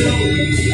Aleluia,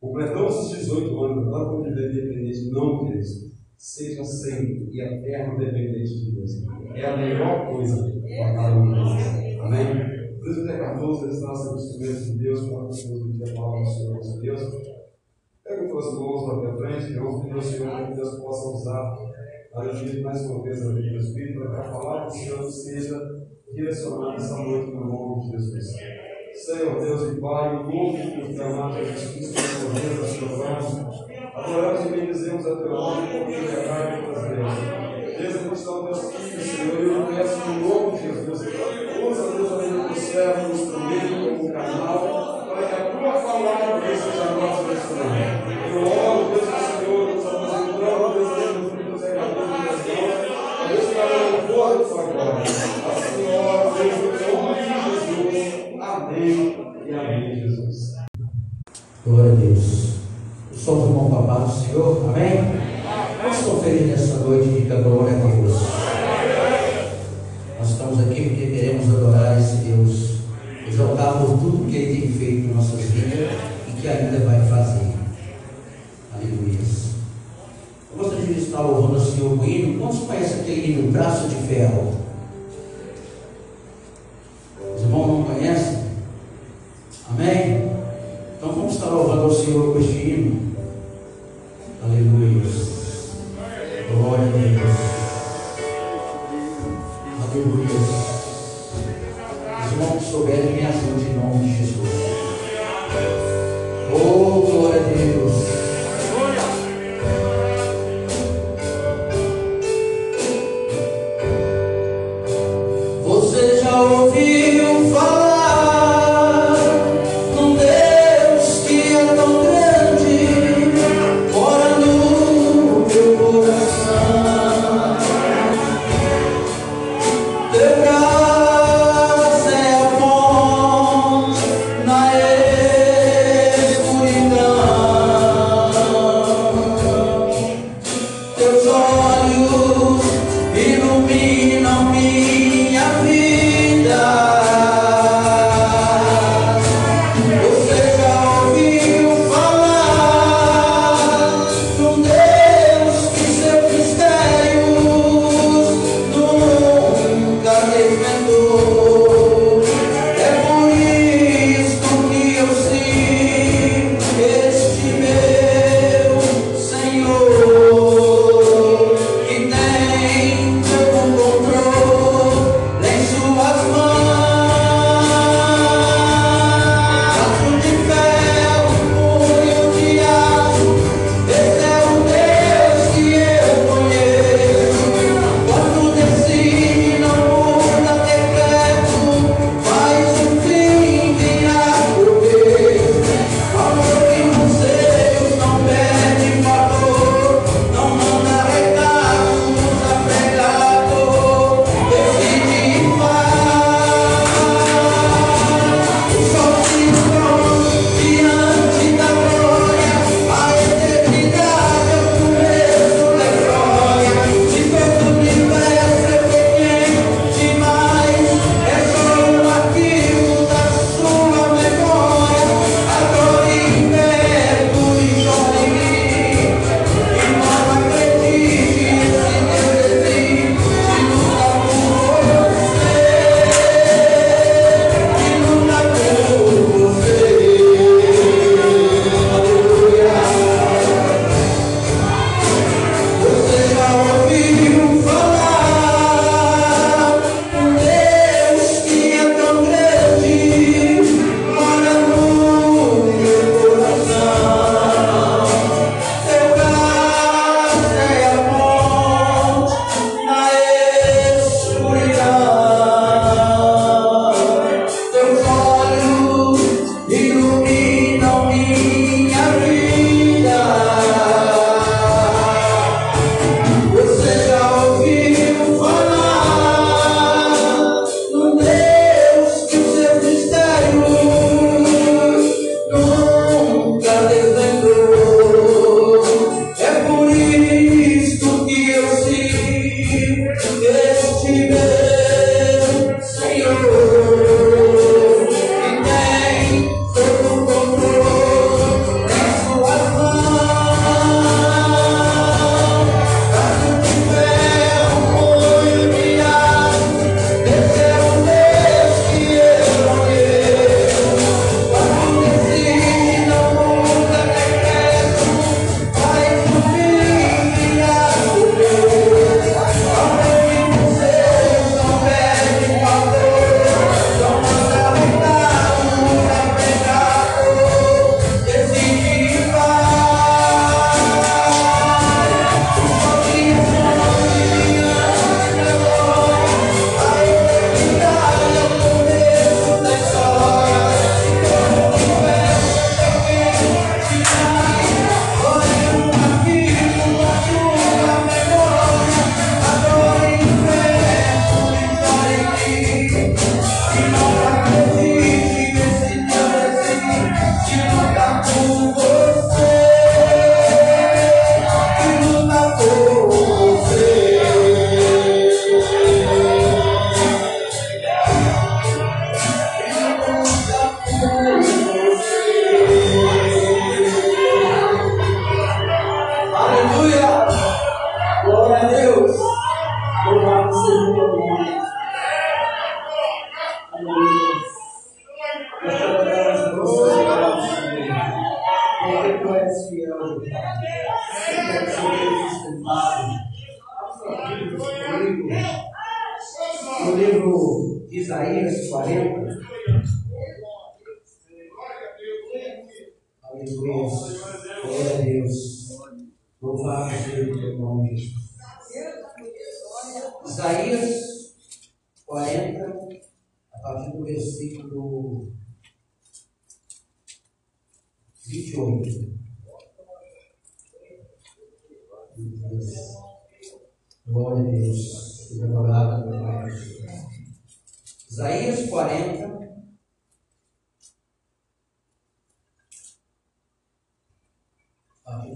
Completamos os 18 anos, tanto como viver independente, não, queridos. Seja sempre e eterno dependente de Deus. É a melhor coisa para cada um de nós. Amém? Isso, até 14, eles nascem os instrumentos de Deus, para nós pedir a palavra do Senhor nosso Deus. Pega tuas mãos lá para frente, que eu vou pedir ao Senhor que Deus possa usar a vida mais uma vez a vida do Espírito, para que a palavra do Senhor seja direcionada essa noite no nome de Jesus. Senhor Deus e Pai, o nome do teu amado Jesus Cristo, corremos a sua mão. Adoramos e bendizemos a teu nome, porque ele é Pai de todas Deus. Deus, aqui estão teus filhos, Senhor, e eu peço no nome de Jesus. Usa, Deus, a vida do servo, o instrumento, como canal, para que a tua palavra seja a nossa instrumento. Senhor com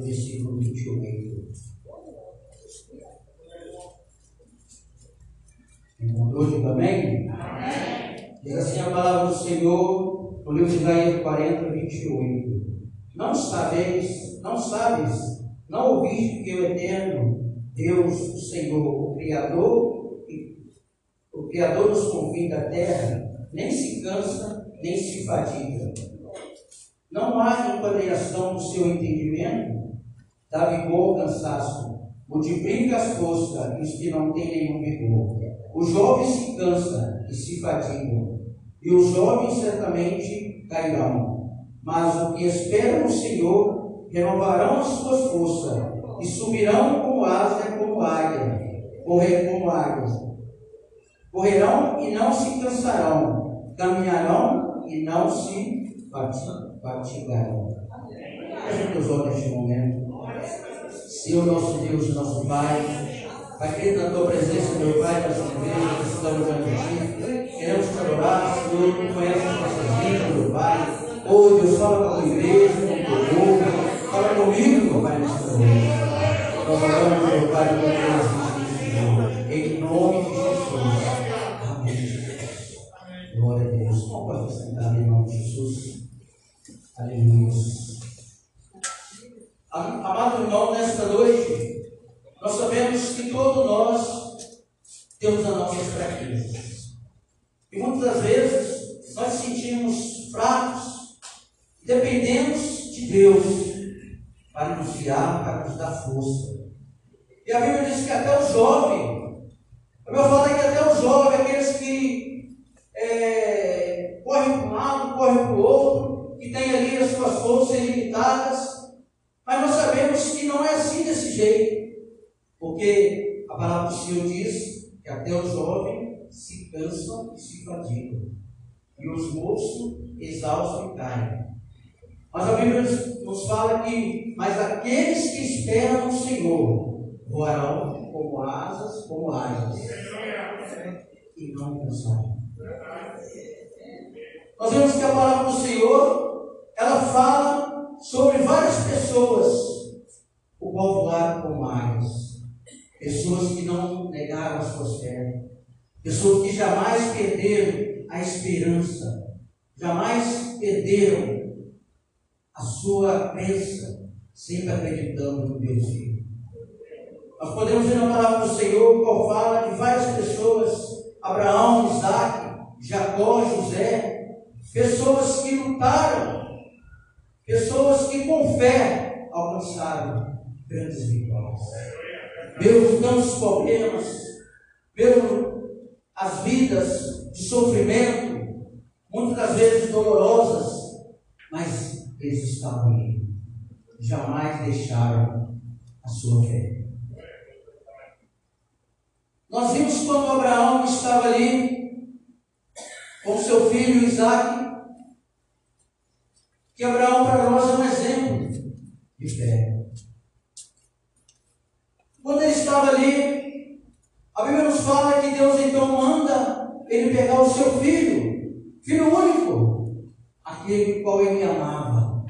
versículo 28. Encontrou, diga amém? Amém. Diz assim a palavra do Senhor no livro de Isaías 40, 28. Não sabeis, não sabes, não ouviste que o Eterno, Deus, o Senhor, o Criador, o Criador dos confins da terra, nem se cansa, nem se fadiga. Não há enquadração do seu entendimento, dá vigor ao cansaço, multiplica as forças e os que não têm nenhum vigor. Os jovens se cansam e se fatigam, e os jovens certamente cairão. Mas o que esperam no Senhor renovarão as suas forças e subirão como asa como águia, correr como águias. Correrão e não se cansarão, caminharão e não se fatigarão. Feche os olhos neste momento. Senhor nosso Deus e nosso Pai. Querido, na tua presença, meu Pai, nós igreja, estamos diante de ti. Queremos te adorar, Senhor, tu conheces as nossas vidas, meu Pai. Oh, Deus, fala com a tua igreja, com o teu povo. Fala comigo, meu Pai, nesta noite. Nós oramos, meu Pai, no nome de Em nome de Jesus. Amém. Glória a Deus. Como pode sentar em nome de Jesus? Aleluia. Irmão, nesta noite. Nós sabemos que todos nós temos as nossas fraquezas. E muitas das vezes nós sentimos fracos, dependemos de Deus para nos guiar, para nos dar força. E a Bíblia diz que até o jovem, a Bíblia fala que até o jovem, aqueles que é, correm para um lado, correm para o outro, que tem ali as suas forças ilimitadas, mas nós sabemos que não é assim desse jeito. Porque a palavra do Senhor diz que até os jovens se cansam e se fatigam, e os moços exaustos caem. Mas a Bíblia nos fala que, mas aqueles que esperam no Senhor voarão como asas, como asas, e não cansarão. Nós vemos que a palavra do Senhor, ela fala sobre várias pessoas, o qual voaram como águias pessoas que não negaram a sua fé, pessoas que jamais perderam a esperança, jamais perderam a sua crença, sempre acreditando no Deus vivo. Nós podemos ver na palavra do Senhor, qual fala de várias pessoas, Abraão, Isaac, Jacó, José, pessoas que lutaram, pessoas que com fé alcançaram grandes vitórias mesmo tantos problemas, mesmo as vidas de sofrimento, muitas das vezes dolorosas, mas eles estavam ali, jamais deixaram a sua fé. Nós vimos quando Abraão estava ali com seu filho Isaac, que Abraão para nós é um exemplo de fé. Quando ele estava ali, a Bíblia nos fala que Deus então manda ele pegar o seu filho, filho único, aquele qual ele amava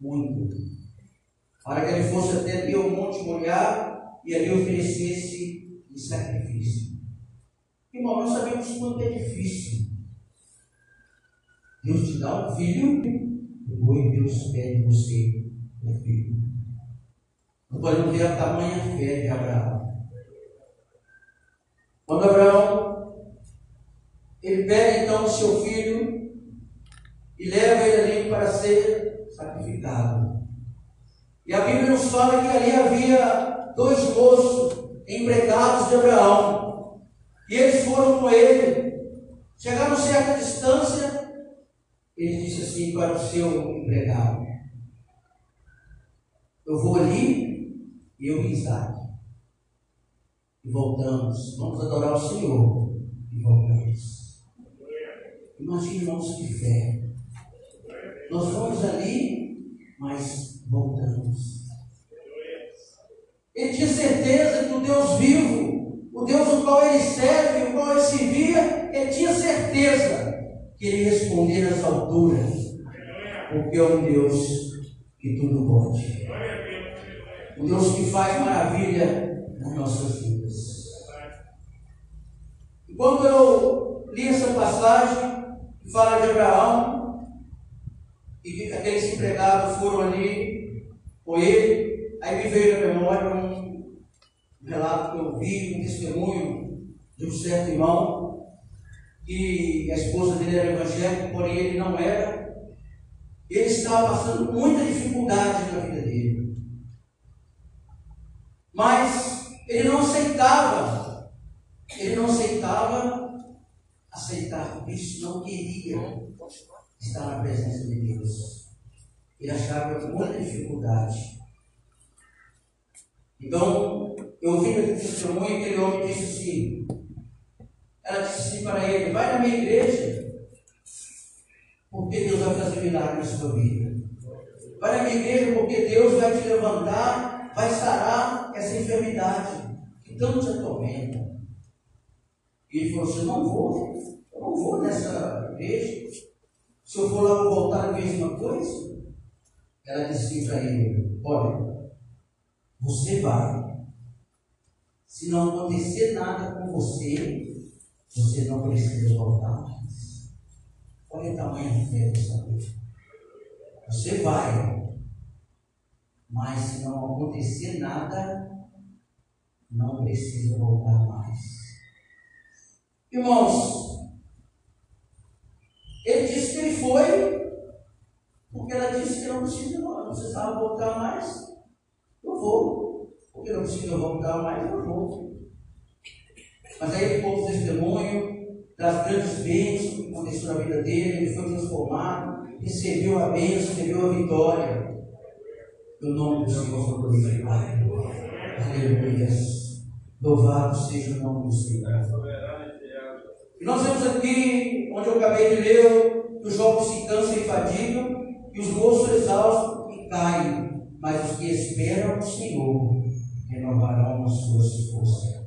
muito, para que ele fosse até ao Monte Moriá e ali oferecesse em sacrifício. Irmão, nós sabemos quanto é difícil. Deus te dá um filho, depois Deus pede você um filho. Não podemos ver a tamanha fé de Abraão. Quando Abraão, ele pega então o seu filho e leva ele ali para ser sacrificado. E a Bíblia nos fala que ali havia dois moços empregados de Abraão. E eles foram com ele. Chegaram a certa distância, ele disse assim para o seu empregado: Eu vou ali eu e Isaac. E voltamos, vamos adorar o Senhor. E voltamos. Imagine, irmãos, que fé. Nós vamos ali, mas voltamos. Ele tinha certeza que o Deus vivo, o Deus no qual ele serve, o qual ele servia, ele tinha certeza que ele responderia às alturas, porque é um Deus que tudo pode. O Deus que faz maravilha nas nossas vidas. Quando eu li essa passagem, que fala de Abraão, e que aqueles empregados foram ali com ele, aí me veio na memória um relato que eu vi, um testemunho de um certo irmão, que a esposa dele era evangélica, porém ele não era. Ele estava passando muita dificuldade na vida dele. Mas ele não aceitava, ele não aceitava aceitar Cristo, não queria estar na presença de Deus. Ele achava muita dificuldade. Então, eu ouvi no testemunho aquele homem disse assim, ela disse assim para ele, vai na minha igreja, porque Deus vai fazer milagre na sua vida. Vai na minha igreja, porque Deus vai te levantar, vai sarar essa enfermidade que tanto te atormenta. E ele falou assim, não vou, eu não vou nessa igreja. Se eu for lá, vou voltar a mesma coisa. Ela disse assim para ele, olha, você vai. Se não acontecer nada com você, você não precisa voltar mais. Olha o tamanho da fé dessa coisa. Você vai. Mas se não acontecer nada, não precisa voltar mais. Irmãos, ele disse que ele foi, porque ela disse que não precisa, não precisava voltar mais. Eu vou. Porque não precisa voltar mais, eu vou. Mas aí ele pôs o testemunho das grandes bênçãos que aconteceu na vida dele, ele foi transformado, recebeu a bênção, recebeu a vitória. E o nome do Senhor foi glorificado. Aleluia. Louvado seja o nome do Senhor. E nós vemos aqui, onde eu acabei de ler, que os jovens se cansam e fadigam, e os moços exaustos e caem, mas os que esperam no Senhor renovarão as suas forças.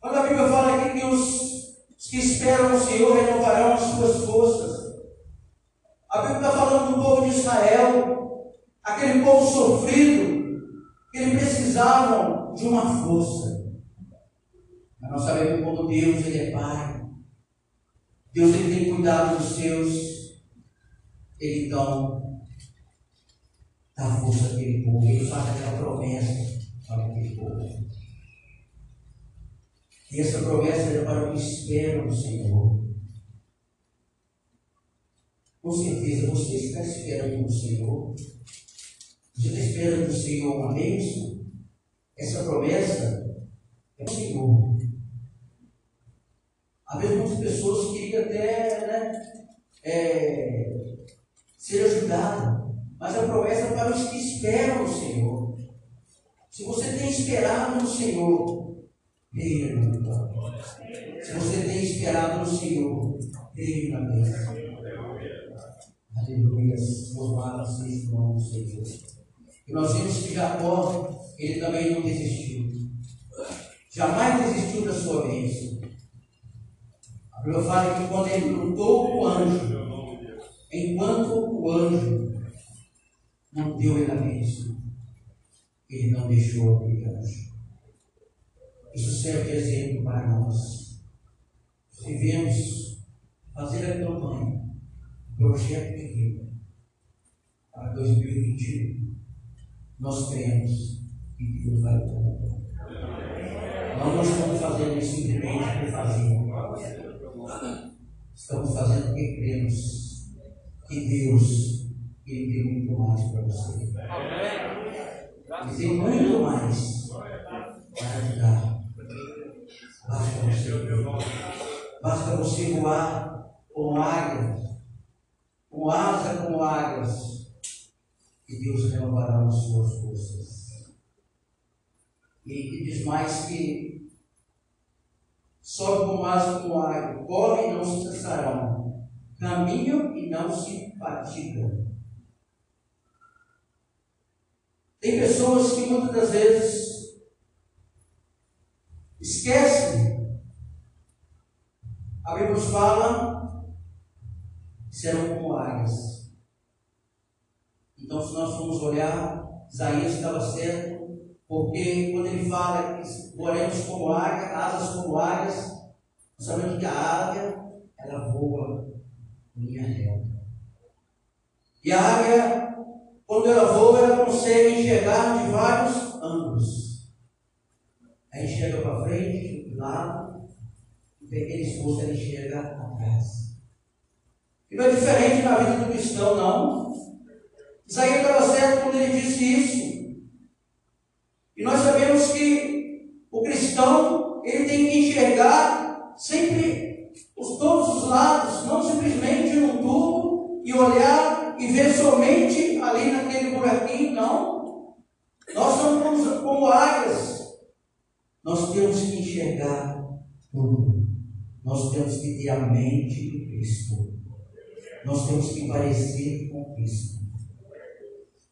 Quando a Bíblia fala aqui que os, os que esperam no Senhor renovarão as suas forças, a Bíblia está falando do povo de Israel, aquele povo sofrido, que eles precisavam de uma força. Nós sabemos quando Deus ele é Pai, Deus ele tem cuidado dos seus, ele então dá força àquele povo, ele faz aquela promessa para aquele povo. E essa promessa é para o que espera no Senhor. Com certeza, você está esperando no Senhor. Você está esperando no Senhor uma bênção? Essa promessa é o Senhor. Às vezes muitas pessoas queriam até né, é, ser ajudadas, mas a promessa para os que esperam no Senhor. Se você tem esperado no Senhor, creia na vitória. Se você tem esperado no Senhor, creia na bênção. Aleluia. Louvado seja o nome do Senhor. E nós vimos que Jacó, ele também não desistiu. Jamais desistiu da sua bênção. A Bíblia fala que quando ele lutou o anjo, enquanto o anjo não deu ele a bênção, ele não deixou aquele anjo. Isso serve de exemplo para nós. Devemos fazer a campanha, projeto de vida para 2021. Nós cremos que Deus vai. Nós não estamos fazendo isso simplesmente por fazer. Estamos fazendo porque cremos que Deus ele tem muito mais para você. Ele tem muito mais para te dar. Basta você, basta você voar como águia, com asa como águias, e Deus renovará as suas forças. E diz mais que sobe com asa como águia, corre e não se cansarão, caminham e não se fatigam. Tem pessoas que muitas das vezes esquecem. A Bíblia nos fala que serão como águias. Então, se nós formos olhar, Isaías estava certo, porque quando ele fala que voaremos como águia, asas como águias, sabemos que a águia, ela voa linha reta. E a águia, quando ela voa, ela consegue enxergar de vários ângulos. Ela enxerga para frente, de lado, e pequeno esforço ela enxerga atrás. E não é diferente na vida do cristão, não. Isaías estava certo quando ele disse isso. E nós sabemos que o cristão, ele tem que enxergar sempre os todos os lados, não simplesmente num tubo e olhar e ver somente ali naquele buraquinho, não. Nós somos como, águias. Nós temos que enxergar tudo. Nós temos que ter a mente de Cristo. Nós temos que parecer com Cristo.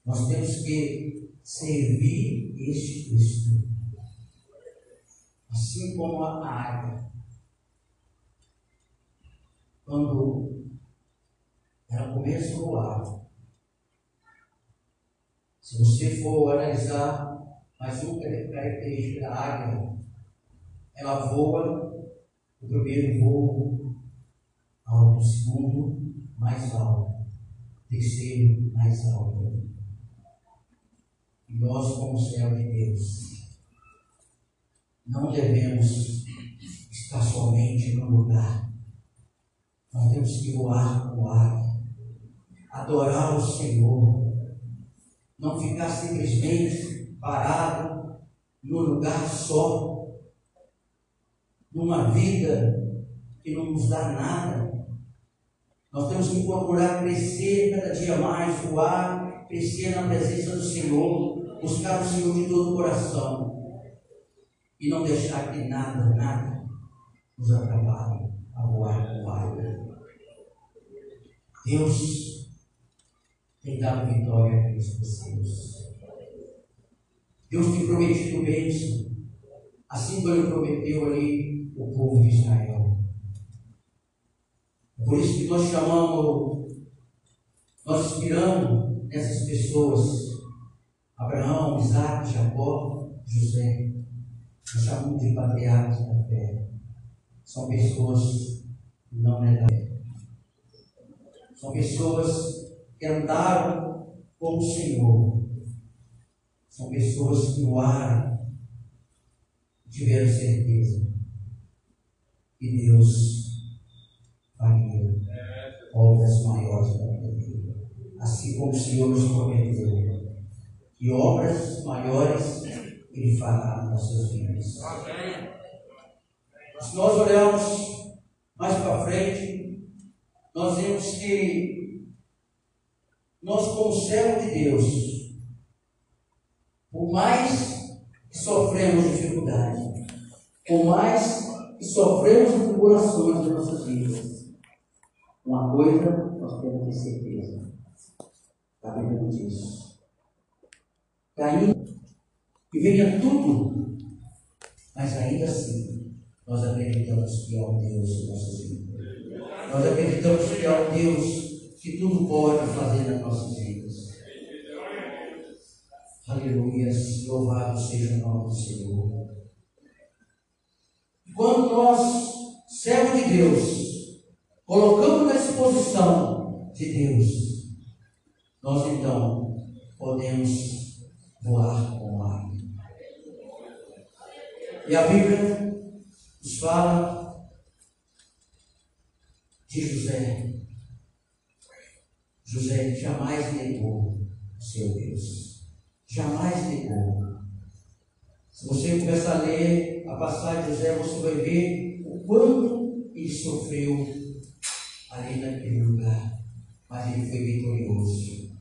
Nós temos que servir este Cristo. Assim como a águia. Quando ela começa a voar. Se você for analisar mais uma característica da águia, ela voa o primeiro voo alto, segundo mais alto, terceiro mais alto. Nós, como servos de Deus, não devemos estar somente no lugar. Nós temos que voar com ar, adorar o Senhor, não ficar simplesmente parado num lugar só, numa vida que não nos dá nada. Nós temos que procurar crescer cada dia mais, voar, crescer na presença do Senhor, buscar o Senhor de todo o coração e não deixar que nada, nada nos atrapalhe a voar com águia. Deus tem dado vitória a aqueles pessoas. Deus tem prometido bênção, assim como Ele prometeu ali o povo de Israel. Por isso que nós chamamos, nós inspiramos essas pessoas Abraão, Isaac, Jacó, José. Nós chamamos de patriarcas da fé. São pessoas que não negam fé. São pessoas que andaram com o Senhor. São pessoas que voaram tiveram certeza que Deus faria obras maiores da vida dele. Assim como o Senhor nos prometeu e obras maiores Ele fará nas nossas vidas. Se nós olharmos mais para frente, nós vemos que nós, como servo de Deus, por mais que sofremos dificuldade, por mais que sofremos tribulações em nossas vidas, uma coisa nós temos de certeza, a Bíblia diz caindo, que venha tudo, mas ainda assim, nós acreditamos que há um Deus em nossas vidas. Nós acreditamos que há um Deus que tudo pode fazer nas nossas vidas. Aleluia, louvado seja o nome do Senhor. Quando nós, servos de Deus, colocamos na disposição de Deus, nós então podemos voar com ar. E a Bíblia nos fala de José. José jamais negou o seu Deus. Jamais negou. Se você começar a ler a passagem de José, você vai ver o quanto ele sofreu ali naquele lugar. Mas ele foi vitorioso.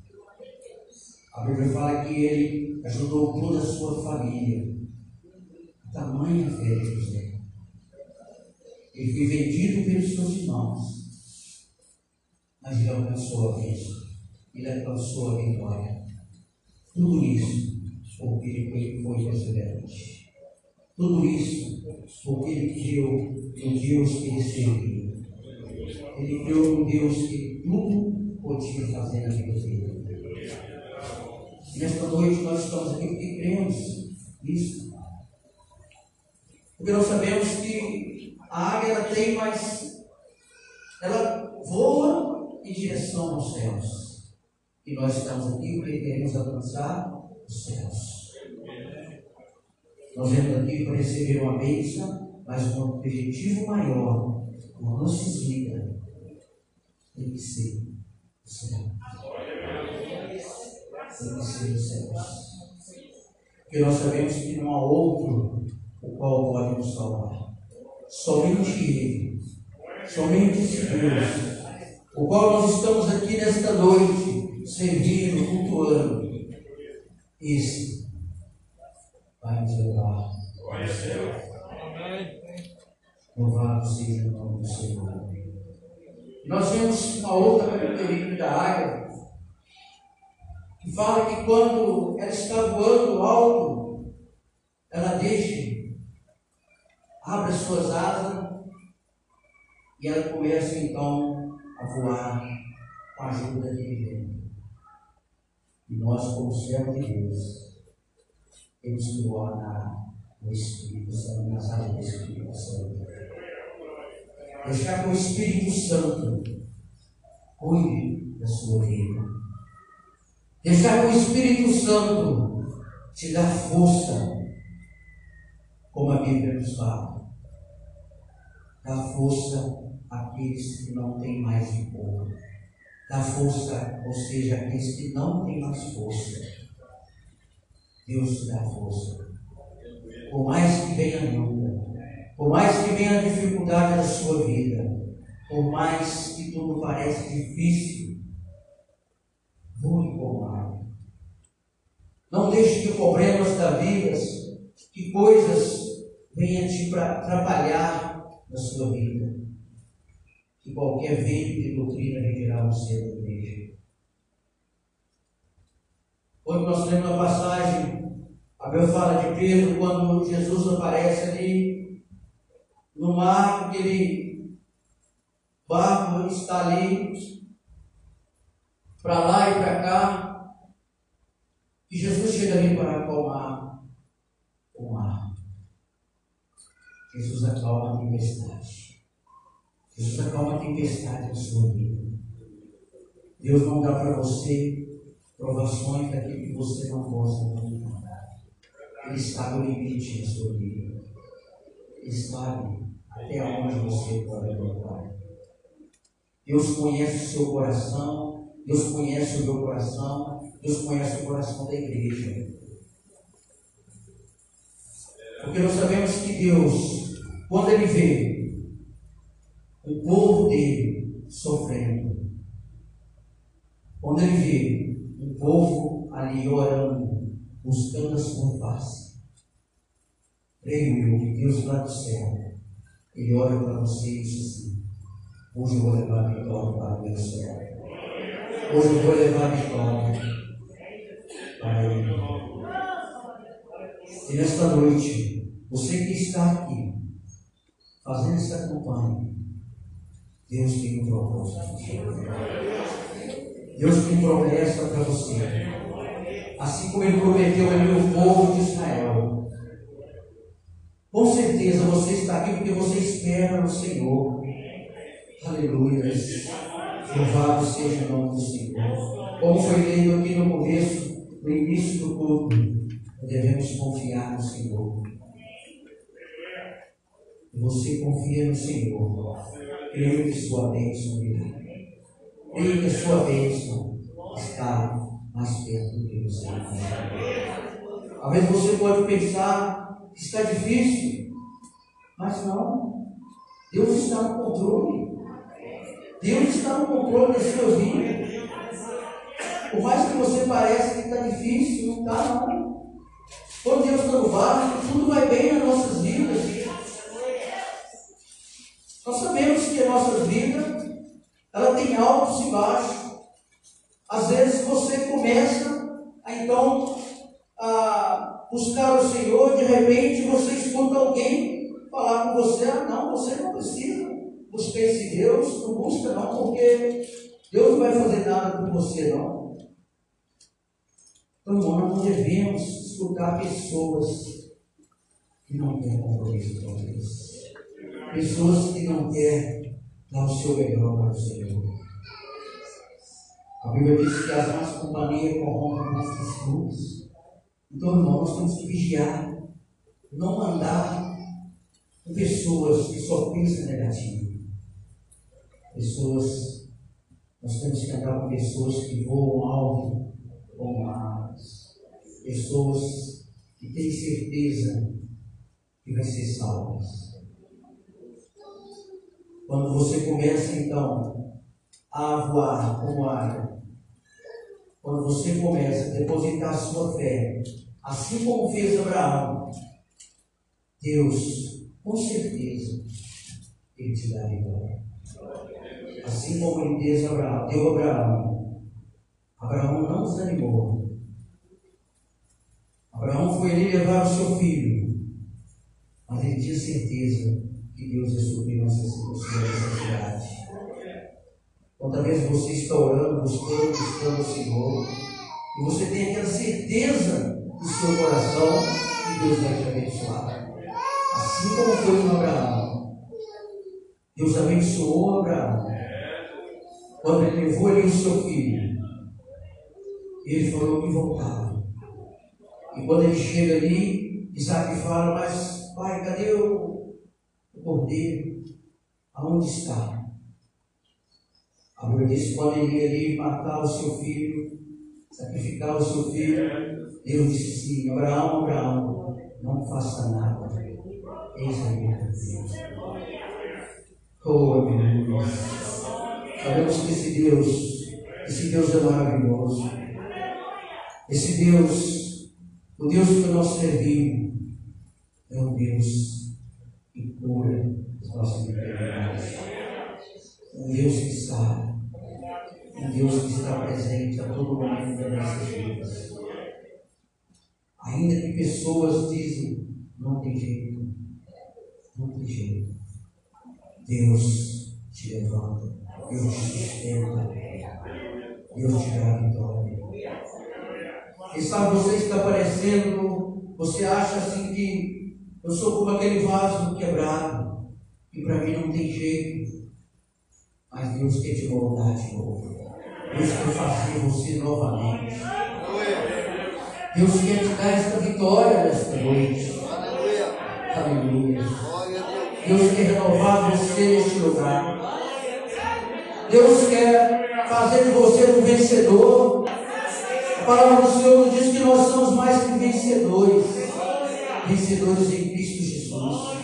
A Bíblia fala que ele ajudou toda a sua família. Tamanha fé de José. Ele foi vendido pelos seus irmãos. Mas ele alcançou a bênção. Ele alcançou a vitória. Tudo isso porque ele foi, perseverante. Tudo isso porque ele criou um Deus que ele serviu. Ele criou um Deus que tudo podia fazer na vida dele. Nesta noite nós estamos aqui porque cremos nisso. Porque nós sabemos que a águia ela tem mais. Ela voa em direção aos céus. E nós estamos aqui porque queremos alcançar os céus. Nós viemos aqui para receber uma bênção, mas um objetivo maior, uma nossa vida tem que ser o céu. Tem que ser o céu. Porque nós sabemos que não há outro o qual pode nos salvar. Somente Ele. Somente esse Deus. O qual nós estamos aqui nesta noite, servindo, cultuando. Esse vai nos levar céu. Louvado seja o nome do Senhor. Nós vemos uma outra característica da águia, que fala que quando ela está voando alto, ela deixa, abre as suas asas e ela começa então a voar com a ajuda de Deus. E nós, como servos de Deus, temos que voar no Espírito Santo, nas áreas do Espírito Santo. Deixar que o Espírito Santo cuide da sua vida. Deixar o Espírito Santo te dá força, como a Bíblia nos fala. Dá força àqueles que não têm mais pouco. Dá força, ou seja, àqueles que não têm mais força. Deus te dá força. Por mais que venha a luta, por mais que venha a dificuldade da sua vida, por mais que tudo pareça difícil, voe com ar. Não deixe que problemas da vida, que coisas venham te atrapalhar na sua vida. Que qualquer vento de doutrina retirá você da igreja. Quando nós lemos a passagem, a Bíblia fala de Pedro, quando Jesus aparece ali no mar, aquele barco está ali, para lá e para cá, e Jesus chega ali para acalmar o mar. Jesus acalma a tempestade. Jesus acalma a tempestade na sua vida. Deus não dá para você provações daquilo que você não gosta muito. Ele sabe o limite da sua vida. Ele sabe até onde você pode aguentar. Deus conhece o seu coração, Deus conhece o meu coração, Deus conhece o coração da igreja. Porque nós sabemos que Deus, quando Ele vê o povo dele sofrendo, quando Ele vê o povo ali orando, buscando a sua face, creio eu que Deus lá do céu, Ele olha para você e diz assim, hoje eu vou levar a vitória para o meu céu. Hoje eu vou levar a vitória. E nesta noite, você que está aqui, fazendo essa campanha, Deus tem um propósito. Deus tem promessa para você. Assim como Ele prometeu ali o povo de Israel. Com certeza você está aqui porque você espera no Senhor. Aleluia. Louvado seja o nome do Senhor. Como foi lido aqui no começo, no início do culto, devemos confiar no Senhor. Você confia no Senhor. Creio que sua bênção virá. Creio que sua bênção está mais perto do que você vezes você pode pensar que está difícil, mas não. Deus está no controle. Deus está no controle das suas vidas. Por mais que você pareça que está difícil, não está não. Quando Deus no barco, tudo vai bem nas nossas vidas. Nós sabemos que a nossa vida, ela tem altos e baixos. Às vezes você começa a então a buscar o Senhor, de repente você escuta alguém falar com você, ah não, você não precisa buscar esse Deus, não busca não, porque Deus não vai fazer nada com você não. Então, nós não devemos escutar pessoas que não têm compromisso com Deus. Pessoas que não querem dar o seu melhor para o Senhor. A Bíblia diz que as más companhias corrompem as costumes. Então, nós temos que vigiar, não andar com pessoas que só pensam negativo. Pessoas, nós temos que andar com pessoas que voam alto como aves. Pessoas que têm certeza que vai ser salvas. Quando você começa então a voar como águia, quando você começa a depositar sua fé, assim como fez Abraão, Deus, com certeza, Ele te dá vitória. Assim como ele deu Abraão, deu Abraão. Abraão não desanimou. Abraão foi ali levar o seu filho, mas ele tinha certeza que Deus ia suprir nossas necessidades. Quantas vezes você está orando, buscando, buscando o Senhor, e você tem aquela certeza no seu coração que Deus vai te abençoar. Assim como foi com Abraão. Deus abençoou Abraão. Quando ele levou ali o seu filho, ele falou que voltava. E quando ele chega ali, Isaac fala, mas pai, cadê o, o cordeiro? Aonde está? A diz que quando ele ia ali matar o seu filho, sacrificar o seu filho, Deus disse assim, Abraão, Abraão, não faça nada. Eis aí, Deus. Oh, meu Deus. Sabemos que esse Deus, esse Deus é maravilhoso. Esse Deus, o Deus que nós servimos, é um Deus que cura as nossas enfermidades. Um Deus que sabe. Um Deus que está presente a todo momento das nossas vidas. Ainda que pessoas dizem, não tem jeito, não tem jeito. Deus te levanta, Deus te sustenta, Deus te dá vitória. Quem sabe você está parecendo, você acha assim que eu sou como aquele vaso quebrado, e para mim não tem jeito. Mas Deus quer te moldar de novo. Deus quer fazer você novamente. Deus quer te dar esta vitória nesta noite. Aleluia. Deus quer renovar você neste lugar. Deus quer fazer de você um vencedor. A palavra do Senhor nos diz que nós somos mais que vencedores. Vencedores em Cristo Jesus.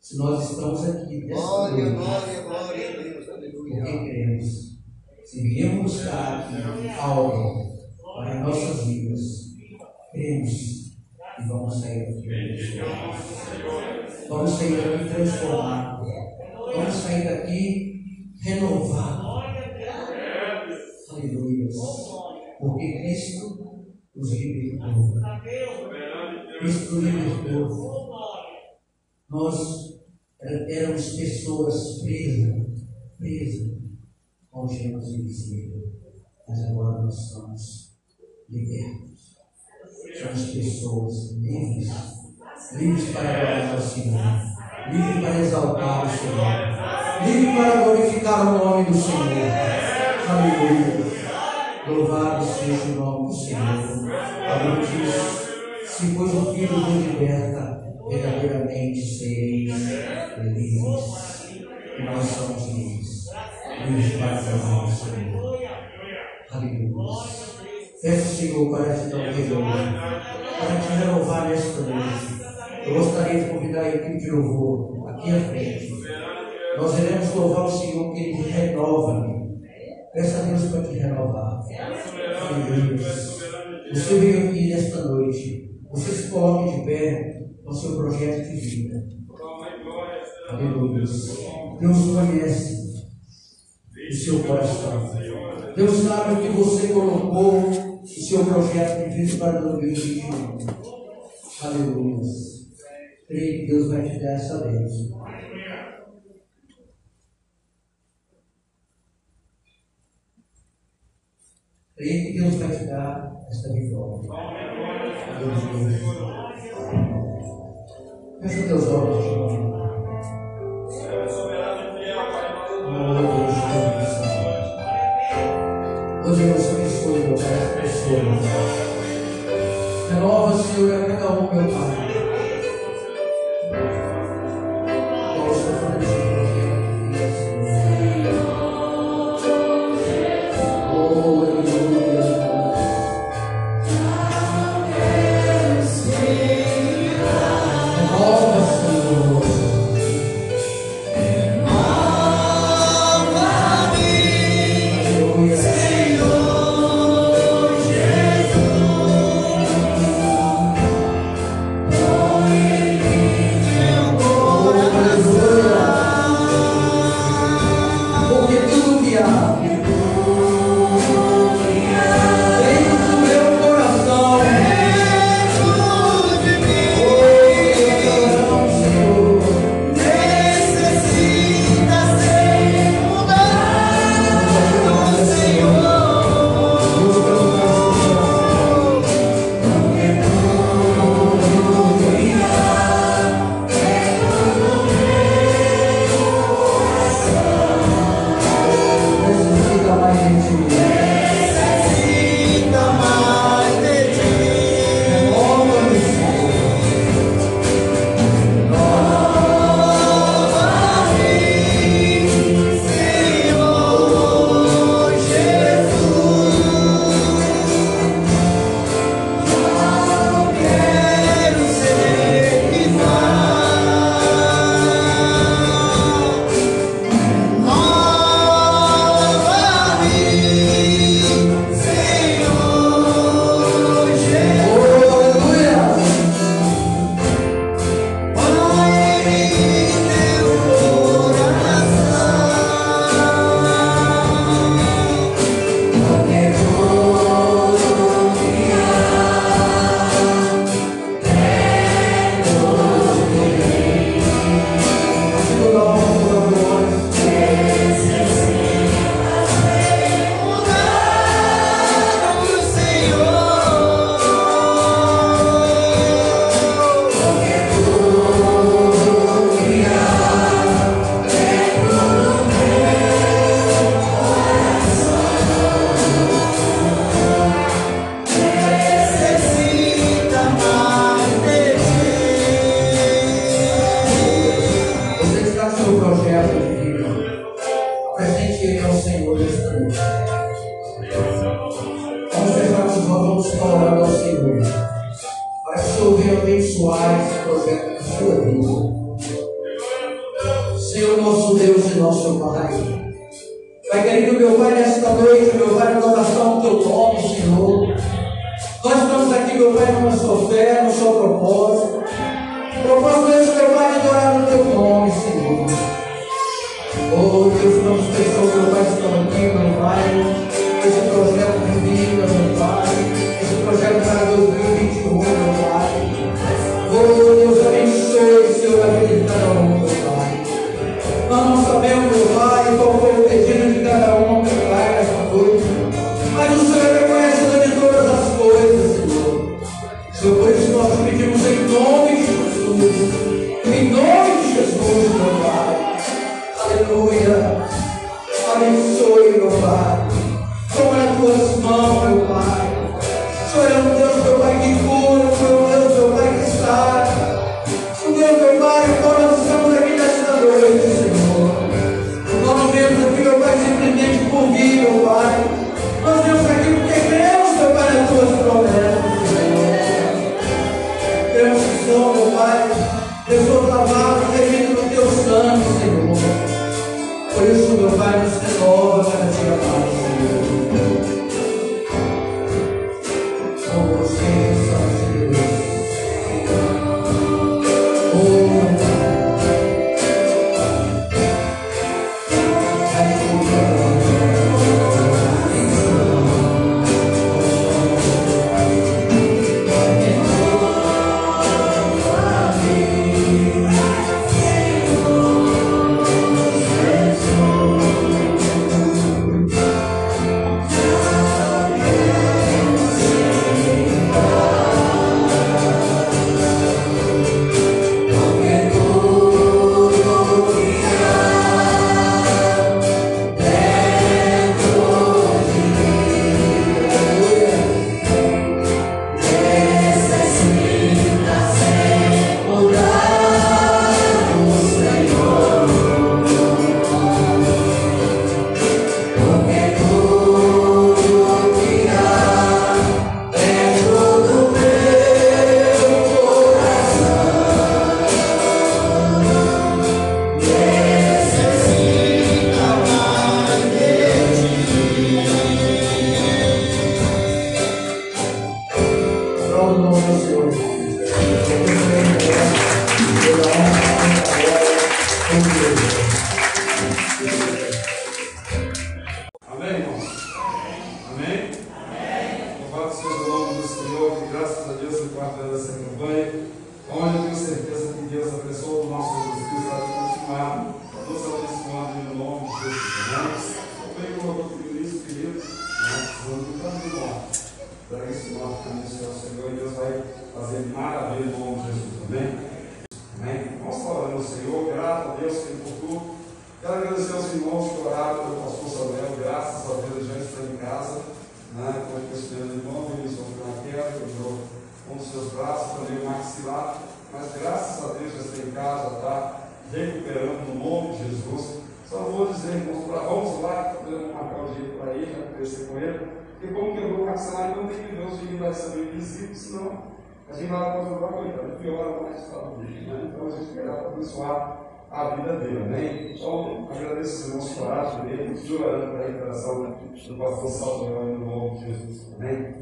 Se nós estamos aqui Glória, glória, glória a Deus. porque Aleluia. cremos. Se viemos buscar aqui algo para as nossas vidas, cremos e vamos sair daqui. Vamos sair daqui transformados. Vamos sair daqui renovados. Porque Cristo nos libertou. Cristo nos libertou. Nós éramos pessoas presas, presas ao gemas invisível. Mas agora nós somos libertos. Somos pessoas livres, livres para adorar ao Senhor, livres para exaltar o Senhor, livres para glorificar o nome do Senhor. Aleluia. Louvado seja o nome do Senhor. A Bíblia diz: se pois o Filho vos liberta, verdadeiramente sereis livres. E nós somos livres, livres para o Senhor. Aleluia. Peço, Senhor, para te dar um para te renovar nesta noite. Eu gostaria de convidar a equipe de louvor aqui à frente. Nós iremos louvar o Senhor que Ele renova. Peça a Deus para te renovar. Aleluia. Você veio aqui nesta noite. Você se coloque de pé no seu projeto de vida. Aleluia. Deus conhece o seu coração. Deus sabe o que você colocou o seu projeto de vida para 2021. Aleluia. Creio que Deus vai te dar essa bênção. para Ele que Deus vai te dar esta vitória. os teus olhos, Senhor. Hoje eu sou meu Pai, as pessoas. Renova, Senhor, a cada um, meu Pai. Aleluia. Abençoe, meu Pai. Toma as tuas mãos, meu Pai. Choramos senão a gente vai para o coitado, piora mais o estado dele, né? Então a gente quer abençoar a vida dele. Amém? Então, agradeço os irmãos coragem dele, estou orando para a recuperação do pastor Salvador no nome de Jesus. Amém?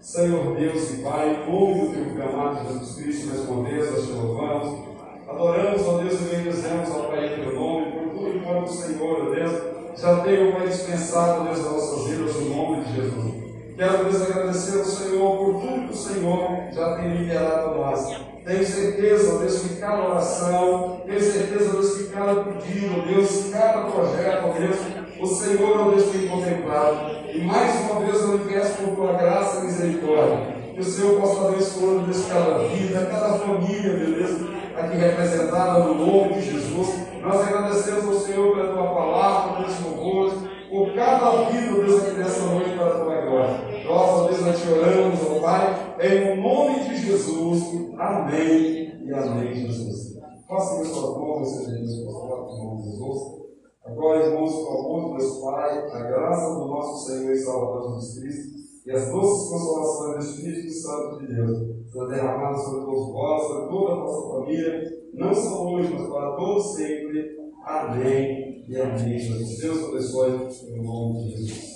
Senhor Deus e Pai, ouve o teu clamado Jesus Cristo, mais uma vez, nós te louvamos. Adoramos, ó Deus, e bendizemos ao Pai em teu nome, por tudo enquanto o Senhor, ó Deus, já tem, o Pai, dispensado, Deus, as nossas vidas, no nome de Jesus. Quero, Deus, agradecer ao Senhor por tudo que o Senhor já tem liberado a nós. Tenho certeza, Deus, que cada oração, tenho certeza, Deus, que cada pedido, Deus, cada projeto, Deus, o Senhor, Deus, tem contemplado. E mais uma vez eu lhe peço por tua graça e misericórdia, que o Senhor possa abençoar, Deus, cada vida, cada família, meu Deus, aqui representada no nome de Jesus. Nós agradecemos ao Senhor pela tua palavra, pelos louvores, por cada vida, Deus, aqui nessa noite para a tua glória. Ó Deus, nós te oramos, ó Pai, em nome de Jesus. Amém e amém, Jesus. Faça as suas mãos, seja Deus, em nome de Jesus. Agora, irmãos, com o amor de Deus Pai, a graça do nosso Senhor e Salvador Jesus Cristo e as doces consolações do Espírito Santo de Deus, são derramadas sobre todos vós, sobre toda a nossa família, não só hoje, mas para todos sempre. Amém e amém. Jesus. Deus abençoe, em nome de Jesus.